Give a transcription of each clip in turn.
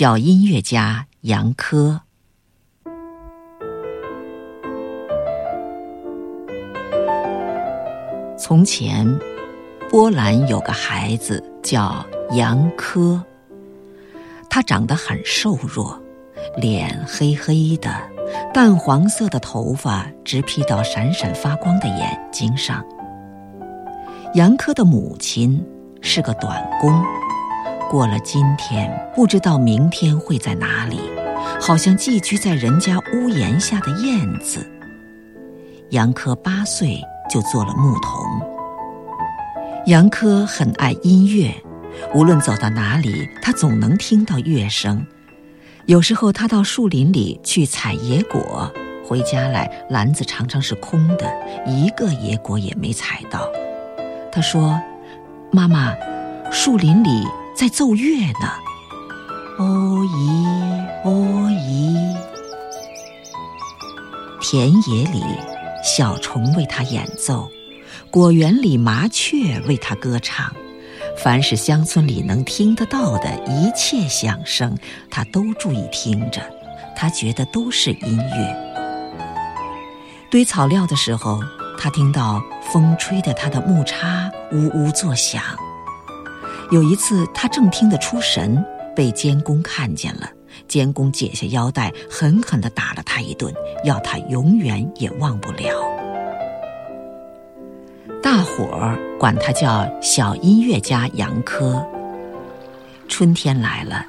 小音乐家杨科。从前，波兰有个孩子叫杨科，他长得很瘦弱，脸黑黑的，淡黄色的头发直披到闪闪发光的眼睛上。杨科的母亲是个短工。过了今天，不知道明天会在哪里，好像寄居在人家屋檐下的燕子。杨科八岁就做了牧童。杨科很爱音乐，无论走到哪里，他总能听到乐声。有时候他到树林里去采野果，回家来篮子常常是空的，一个野果也没采到。他说：“妈妈，树林里……”在奏乐呢，哦咦哦咦，田野里小虫为他演奏，果园里麻雀为他歌唱，凡是乡村里能听得到的一切响声，他都注意听着，他觉得都是音乐。堆草料的时候，他听到风吹得他的木叉呜呜作响。有一次，他正听得出神，被监工看见了。监工解下腰带，狠狠地打了他一顿，要他永远也忘不了。大伙儿管他叫小音乐家杨科。春天来了，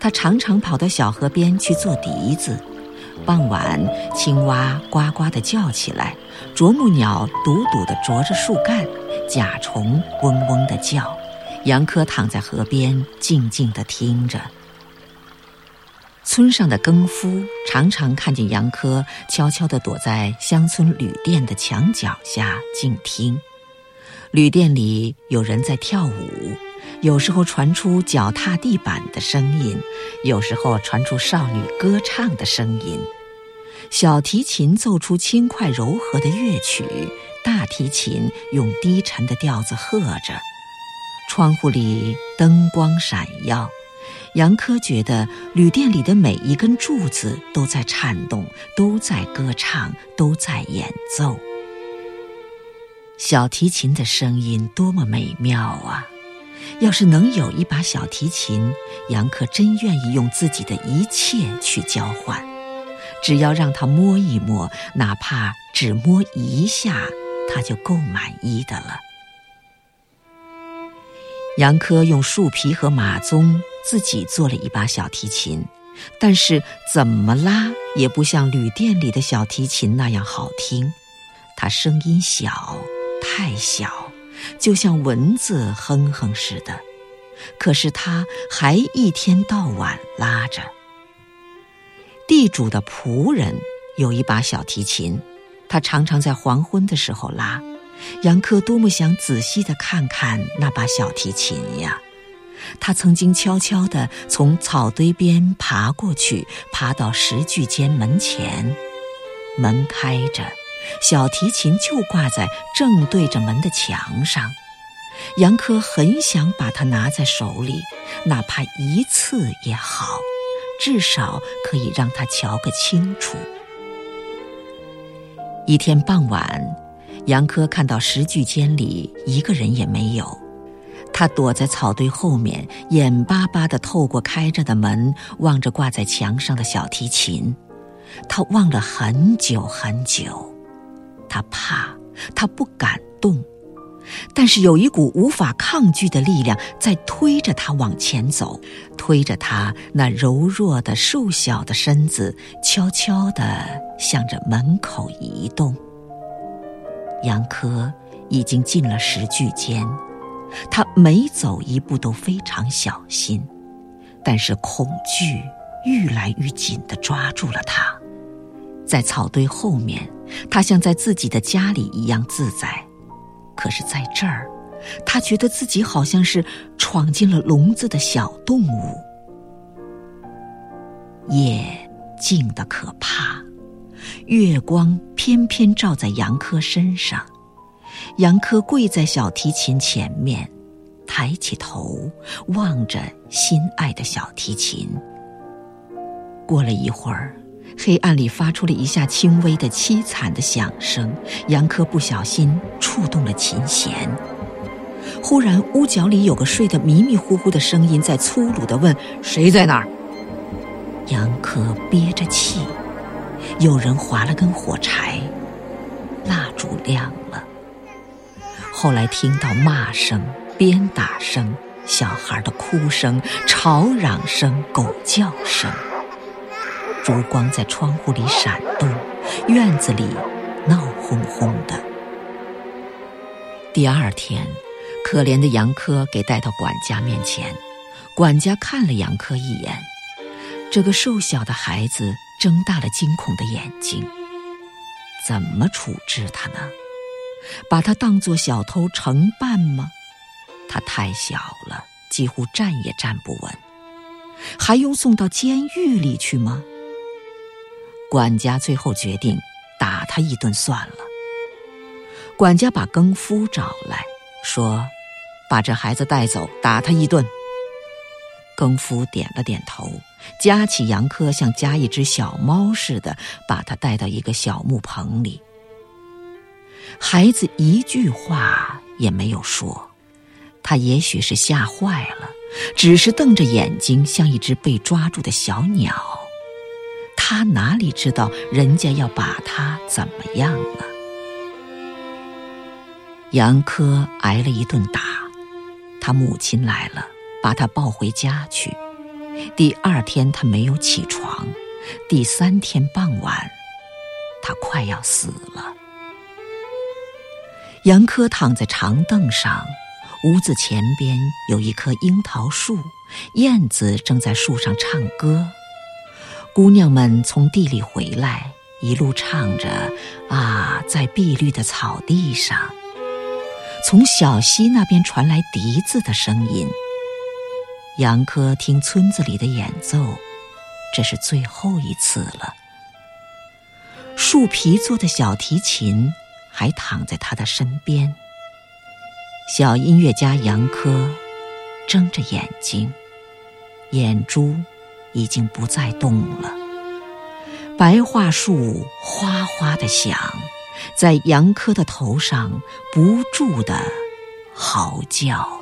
他常常跑到小河边去做笛子。傍晚，青蛙呱呱地叫起来，啄木鸟笃笃地啄着树干，甲虫嗡嗡地叫。杨科躺在河边，静静地听着。村上的更夫常常看见杨科悄悄地躲在乡村旅店的墙角下静听。旅店里有人在跳舞，有时候传出脚踏地板的声音，有时候传出少女歌唱的声音。小提琴奏出轻快柔和的乐曲，大提琴用低沉的调子和着。窗户里灯光闪耀，杨科觉得旅店里的每一根柱子都在颤动，都在歌唱，都在演奏。小提琴的声音多么美妙啊！要是能有一把小提琴，杨科真愿意用自己的一切去交换。只要让他摸一摸，哪怕只摸一下，他就够满意的了。杨科用树皮和马鬃自己做了一把小提琴，但是怎么拉也不像旅店里的小提琴那样好听。它声音小，太小，就像蚊子哼哼似的。可是他还一天到晚拉着。地主的仆人有一把小提琴，他常常在黄昏的时候拉。杨科多么想仔细地看看那把小提琴呀！他曾经悄悄地从草堆边爬过去，爬到石具间门前，门开着，小提琴就挂在正对着门的墙上。杨科很想把它拿在手里，哪怕一次也好，至少可以让他瞧个清楚。一天傍晚。杨科看到石具间里一个人也没有，他躲在草堆后面，眼巴巴地透过开着的门望着挂在墙上的小提琴。他望了很久很久，他怕，他不敢动，但是有一股无法抗拒的力量在推着他往前走，推着他那柔弱的瘦小的身子悄悄地向着门口移动。杨科已经进了石具间，他每走一步都非常小心，但是恐惧愈来愈紧地抓住了他。在草堆后面，他像在自己的家里一样自在；可是在这儿，他觉得自己好像是闯进了笼子的小动物。夜静得可怕。月光偏偏照在杨科身上，杨科跪在小提琴前面，抬起头望着心爱的小提琴，过了一会儿，黑暗里发出了一下轻微的凄惨的响声。杨科不小心触动了琴弦。忽然，屋角里有个睡得迷迷糊糊的声音在粗鲁地问：“谁在那儿？”杨科憋着气。有人划了根火柴，蜡烛亮了。后来听到骂声、鞭打声。小孩的哭声、吵嚷声、狗叫声，烛光在窗户里闪动，院子里闹哄哄的。第二天，可怜的杨科给带到管家面前，管家看了杨科一眼，这个瘦小的孩子睁大了惊恐的眼睛。怎么处置他呢？把他当作小偷惩办吗？他太小了，几乎站也站不稳，还用送到监狱里去吗？管家最后决定打他一顿算了。管家把更夫找来说：“把这孩子带走，打他一顿。”更夫点了点头，夹起杨科，像夹一只小猫似的，把他带到一个小木棚里。孩子一句话也没有说。他也许是吓坏了，只是瞪着眼睛，像一只被抓住的小鸟。他哪里知道人家要把他怎么样呢？杨科挨了一顿打，他母亲来了，把他抱回家去。第二天他没有起床，第三天傍晚，他快要死了。杨科躺在长凳上。屋子前边有一棵樱桃树，燕子正在树上唱歌。姑娘们从地里回来，一路唱着：“啊，在碧绿的草地上。”从小溪那边传来笛子的声音。杨科听村子里的演奏，这是最后一次了。树皮做的小提琴还躺在他的身边。小音乐家杨科睁着眼睛，眼珠已经不再动了。白桦树哗哗的响，在杨科的头上不住的嚎叫。